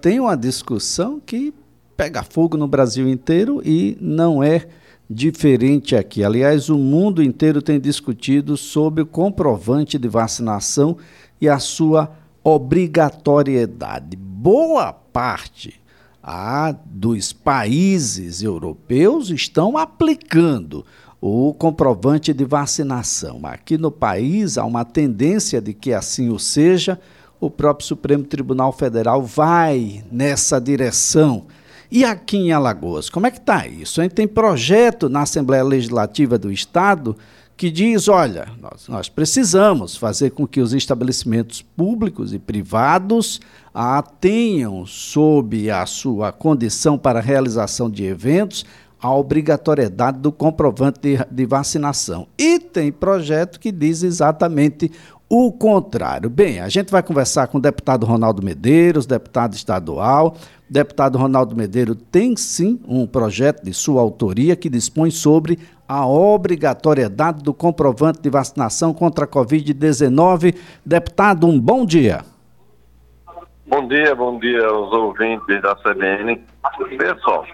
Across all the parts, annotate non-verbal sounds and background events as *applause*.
tem uma discussão que pega fogo no Brasil inteiro e não é diferente aqui. Aliás, o mundo inteiro tem discutido sobre o comprovante de vacinação e a sua obrigatoriedade. Boa parte dos países europeus estão aplicando o comprovante de vacinação. Aqui no país há uma tendência de que assim o seja. O próprio Supremo Tribunal Federal vai nessa direção. E aqui em Alagoas, como é que está isso? A gente tem projeto na Assembleia Legislativa do Estado que diz: olha, nós, nós precisamos fazer com que os estabelecimentos públicos e privados ah, tenham, sob a sua condição para a realização de eventos, a obrigatoriedade do comprovante de, de vacinação. E tem projeto que diz exatamente o contrário. Bem, a gente vai conversar com o deputado Ronaldo Medeiros, deputado estadual. O deputado Ronaldo Medeiros tem sim um projeto de sua autoria que dispõe sobre a obrigatoriedade do comprovante de vacinação contra a Covid-19. Deputado, um bom dia. Bom dia, bom dia aos ouvintes da CBN. Pessoal,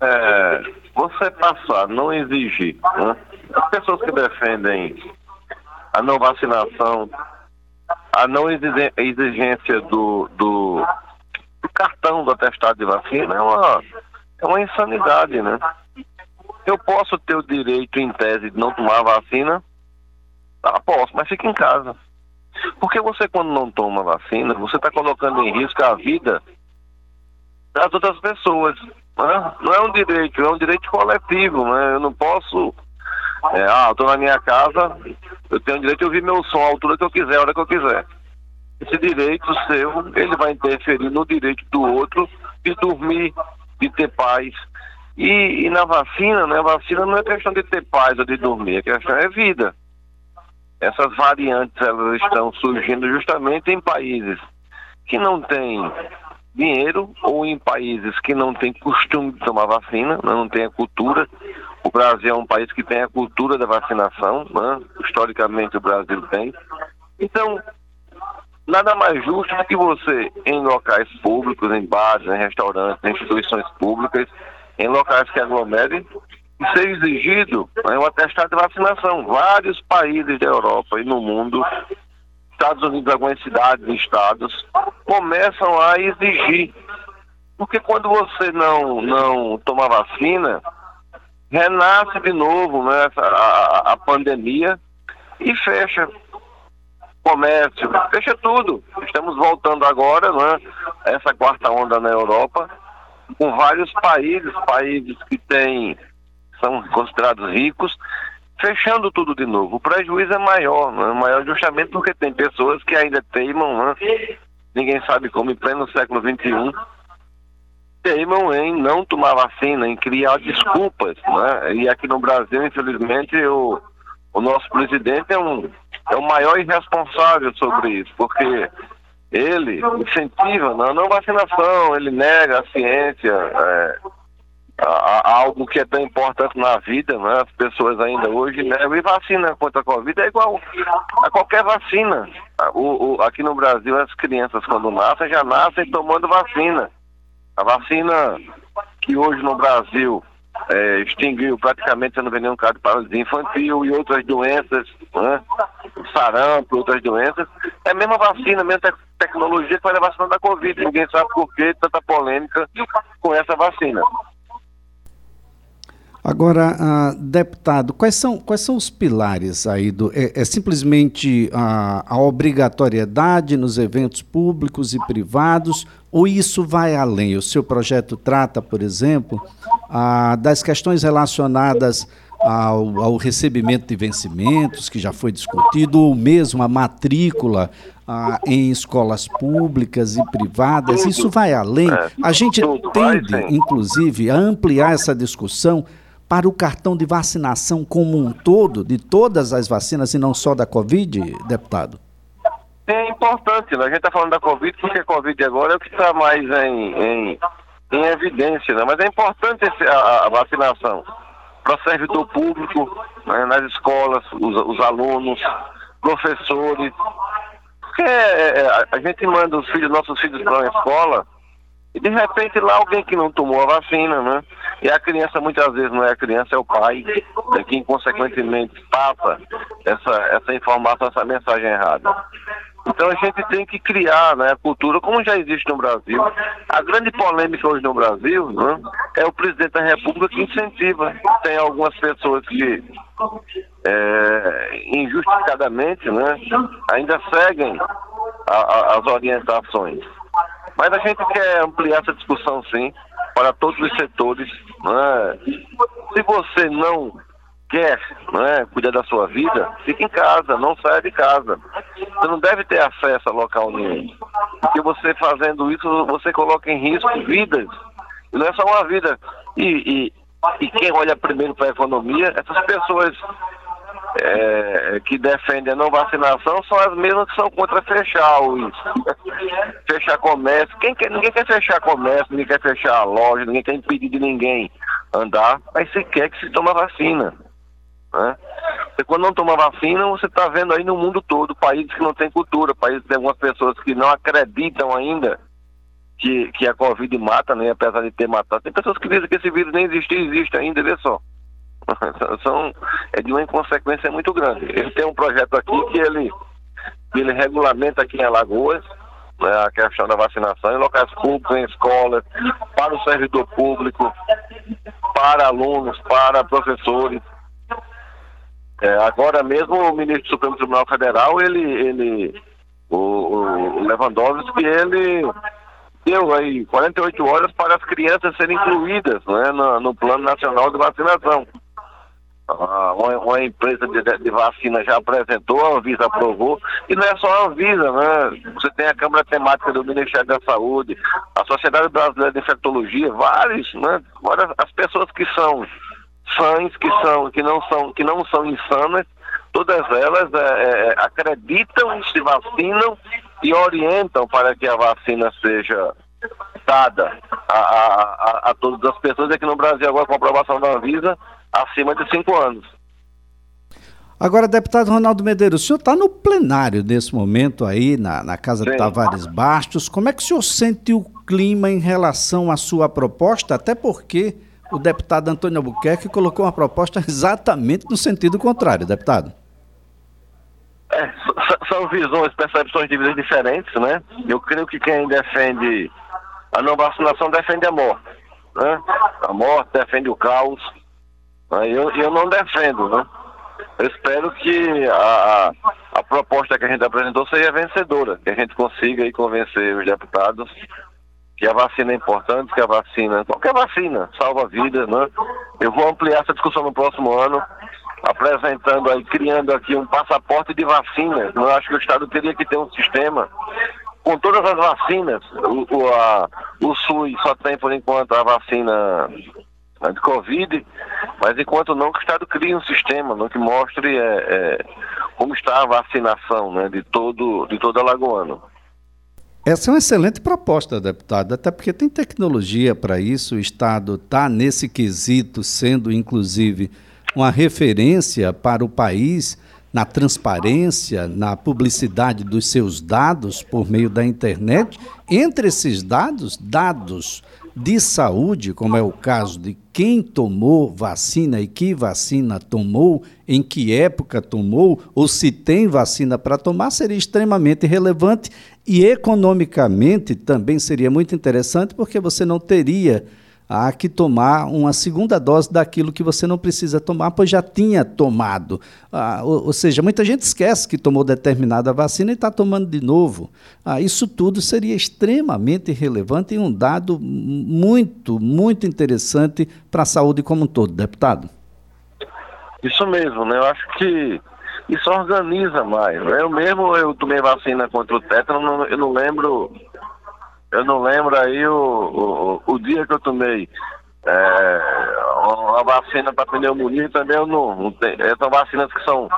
é, você passar, não exigir, né? as pessoas que defendem a não vacinação, a não exigência do, do, do cartão do atestado de vacina é uma, é uma insanidade, né? Eu posso ter o direito, em tese, de não tomar vacina? Ah, posso, mas fica em casa. Porque você, quando não toma vacina, você está colocando em risco a vida das outras pessoas. Né? Não é um direito, é um direito coletivo. Né? Eu não posso. É, ah, estou na minha casa, eu tenho o direito de ouvir meu som à altura que eu quiser, a hora que eu quiser. Esse direito seu, ele vai interferir no direito do outro de dormir, de ter paz. E, e na vacina, né? A vacina não é questão de ter paz ou de dormir, a questão é vida. Essas variantes elas estão surgindo justamente em países que não têm dinheiro ou em países que não têm costume de tomar vacina, né, não têm a cultura. O Brasil é um país que tem a cultura da vacinação, né? historicamente o Brasil tem. Então, nada mais justo do que você, em locais públicos, em bares, em restaurantes, em instituições públicas, em locais que aglomerem, ser exigido né, um atestado de vacinação. Vários países da Europa e no mundo, Estados Unidos, algumas cidades e estados, começam a exigir. Porque quando você não, não toma vacina, renasce de novo né, a, a pandemia e fecha comércio, fecha tudo. Estamos voltando agora, né, essa quarta onda na Europa, com vários países, países que têm são considerados ricos, fechando tudo de novo. O prejuízo é maior, né? maior justamente porque tem pessoas que ainda teimam, né? ninguém sabe como, em pleno século XXI, teimam em não tomar vacina, em criar desculpas. Né? E aqui no Brasil, infelizmente, o, o nosso presidente é um, é o maior irresponsável sobre isso, porque ele incentiva a não vacinação, ele nega a ciência. É, algo que é tão importante na vida, né? As pessoas ainda hoje negam. E vacina contra a Covid é igual a qualquer vacina. O, o, aqui no Brasil, as crianças, quando nascem, já nascem tomando vacina. A vacina que hoje no Brasil é, extinguiu praticamente, não vê nenhum caso de paralisia infantil e outras doenças, né? sarampo, outras doenças, é a mesma vacina, a mesma te tecnologia que a vacina da Covid. Ninguém sabe por que tanta polêmica com essa vacina. Agora, uh, deputado, quais são, quais são os pilares aí do. É, é simplesmente a, a, obrigatoriedade nos eventos públicos e privados, ou isso vai além? O seu projeto trata, por exemplo, uh, das questões relacionadas ao, ao, recebimento de vencimentos, que já foi discutido, ou mesmo a matrícula uh, em escolas públicas e privadas. Isso vai além. É. A gente tende, inclusive, a ampliar essa discussão para o cartão de vacinação como um todo, de todas as vacinas e não só da Covid, deputado? É importante, né? a gente está falando da Covid porque a Covid agora é o que está mais em, em, em, evidência, né? mas é importante esse, a, a, vacinação para o servidor público, né? nas escolas, os, os, alunos, professores, porque é, é a gente manda os filhos, nossos filhos para uma escola E de repente lá alguém que não tomou a vacina, né? E a criança muitas vezes não é a criança, é o pai, né, que inconsequentemente passa essa, essa informação, essa mensagem errada. Então a gente tem que criar né, a cultura, como já existe no Brasil. A grande polêmica hoje no Brasil né, é o presidente da República que incentiva. Tem algumas pessoas que é, injustificadamente né, ainda seguem a, a, as orientações. Mas a gente quer ampliar essa discussão sim para todos os setores. Né? Se você não quer né, cuidar da sua vida, fique em casa, não saia de casa. Você não deve ter acesso a local nenhum. Porque você fazendo isso, você coloca em risco vidas. E não é só uma vida. E, e, e quem olha primeiro para a economia, essas pessoas é, que defendem a não vacinação são as mesmas que são contra fechar os *laughs* fechar comércio. Quem quer, ninguém quer fechar comércio, ninguém quer fechar loja, ninguém quer impedir de ninguém andar, mas você quer que se tome vacina. Né? Quando não toma vacina, você está vendo aí no mundo todo, países que não têm cultura, países que tem algumas pessoas que não acreditam ainda que, que a Covid mata, né? apesar de ter matado. Tem pessoas que dizem que esse vírus nem existe, existe ainda, vê só. *laughs* São, é de uma inconsequência muito grande. Ele tem um projeto aqui que ele, que ele regulamenta aqui em Alagoas né, a questão da vacinação em locais públicos, em escolas, para o servidor público, para alunos, para professores. É, agora mesmo o ministro do Supremo Tribunal Federal, ele, ele o, o Lewandowski, ele deu aí 48 horas para as crianças serem incluídas né, no, no Plano Nacional de Vacinação. Uma, uma, empresa de, de, vacina já apresentou, a Anvisa aprovou, e não é só a Anvisa, né? Você tem a Câmara Temática do Ministério da Saúde, a Sociedade Brasileira de Infectologia, vários, né? Agora, as pessoas que são sãs, que, são, que, não, são, que não são insanas, todas elas é, é, acreditam, se vacinam e orientam para que a vacina seja dada a, a, a, a todas as pessoas. Aqui no Brasil, agora com a aprovação da Anvisa, acima de cinco anos. Agora, deputado Ronaldo Medeiros, o senhor está no plenário nesse momento aí, na, na Casa Sim. de Tavares Bastos. Como é que o senhor sente o clima em relação à sua proposta? Até porque o deputado Antônio Albuquerque colocou uma proposta exatamente no sentido contrário, deputado. É, são visões, percepções de vida diferentes, né? Eu creio que quem defende a não vacinação defende a morte, né? A morte defende o caos. Né? Eu, eu não defendo, né? Eu espero que a, a, proposta que a gente apresentou seja vencedora, que a gente consiga aí convencer os deputados que a vacina é importante, que a vacina, qualquer vacina, salva vidas, né? Eu vou ampliar essa discussão no próximo ano, apresentando aí, criando aqui um passaporte de vacinas. Eu acho que o Estado teria que ter um sistema com todas as vacinas. O, o, a, o SUS só tem, por enquanto, a vacina de Covid, mas enquanto não, que o Estado crie um sistema né, que mostre é, é, como está a vacinação né, de, todo, de todo alagoano. Essa é uma excelente proposta, deputado, até porque tem tecnologia para isso, o Estado está nesse quesito, sendo inclusive uma referência para o país na transparência, na publicidade dos seus dados por meio da internet. Entre esses dados, dados de saúde, como é o caso de quem tomou vacina e que vacina tomou, em que época tomou, ou se tem vacina para tomar, seria extremamente relevante e economicamente também seria muito interessante, porque você não teria há que tomar uma segunda dose daquilo que você não precisa tomar, pois já tinha tomado. Ah, ou, ou, seja, muita gente esquece que tomou determinada vacina e está tomando de novo. Ah, isso tudo seria extremamente relevante e um dado muito, muito interessante para a saúde como um todo, deputado. Isso mesmo, né? Eu acho que isso organiza mais. Né? Eu mesmo eu tomei vacina contra o tétano, eu não lembro eu não lembro aí o, o, o dia que eu tomei é, uma vacina para pneumonia também eu não, não tenho. São vacinas que são,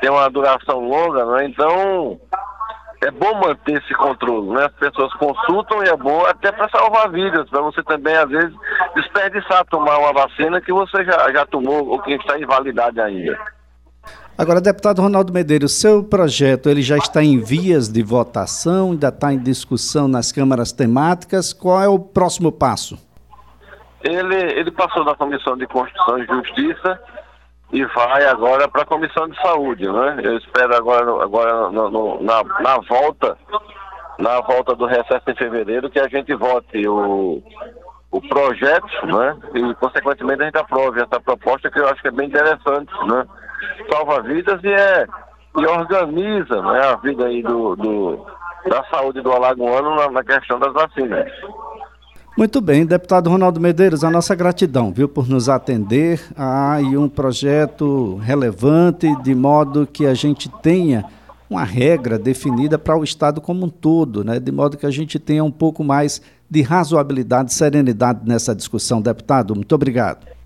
têm uma duração longa, né? Então é bom manter esse controle, né? As pessoas consultam e é bom até para salvar vidas, para você também, às vezes, desperdiçar tomar uma vacina que você já, já tomou ou que está em validade ainda. Agora, deputado Ronaldo Medeiros, seu projeto ele já está em vias de votação, ainda está em discussão nas câmaras temáticas. Qual é o próximo passo? Ele, ele passou da Comissão de Constituição e Justiça e vai agora para a Comissão de Saúde, né? Eu espero agora, agora no, no, na, na volta, na volta do recesso em fevereiro, que a gente vote o, o projeto, né? E consequentemente a gente aprove essa proposta que eu acho que é bem interessante, né? Salva vidas e, é, e organiza né, a vida aí do, do da saúde do alagoano na, na questão das vacinas. Muito bem, deputado Ronaldo Medeiros, a nossa gratidão, viu, por nos atender a um projeto relevante, de modo que a gente tenha uma regra definida para o Estado como um todo, né? de modo que a gente tenha um pouco mais de razoabilidade, serenidade nessa discussão, deputado. Muito obrigado.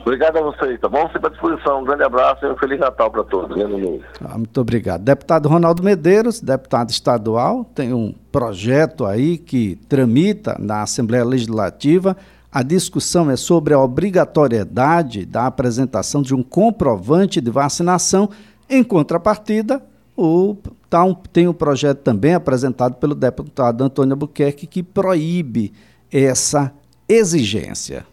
Obrigado a vocês, tá bom? Sempre à disposição. Um grande abraço e um Feliz Natal para todos. Ah, muito obrigado. Deputado Ronaldo Medeiros, deputado estadual, tem um projeto aí que tramita na Assembleia Legislativa. A discussão é sobre a obrigatoriedade da apresentação de um comprovante de vacinação. Em contrapartida, o, tá um, tem um projeto também apresentado pelo deputado Antônio Albuquerque que proíbe essa exigência.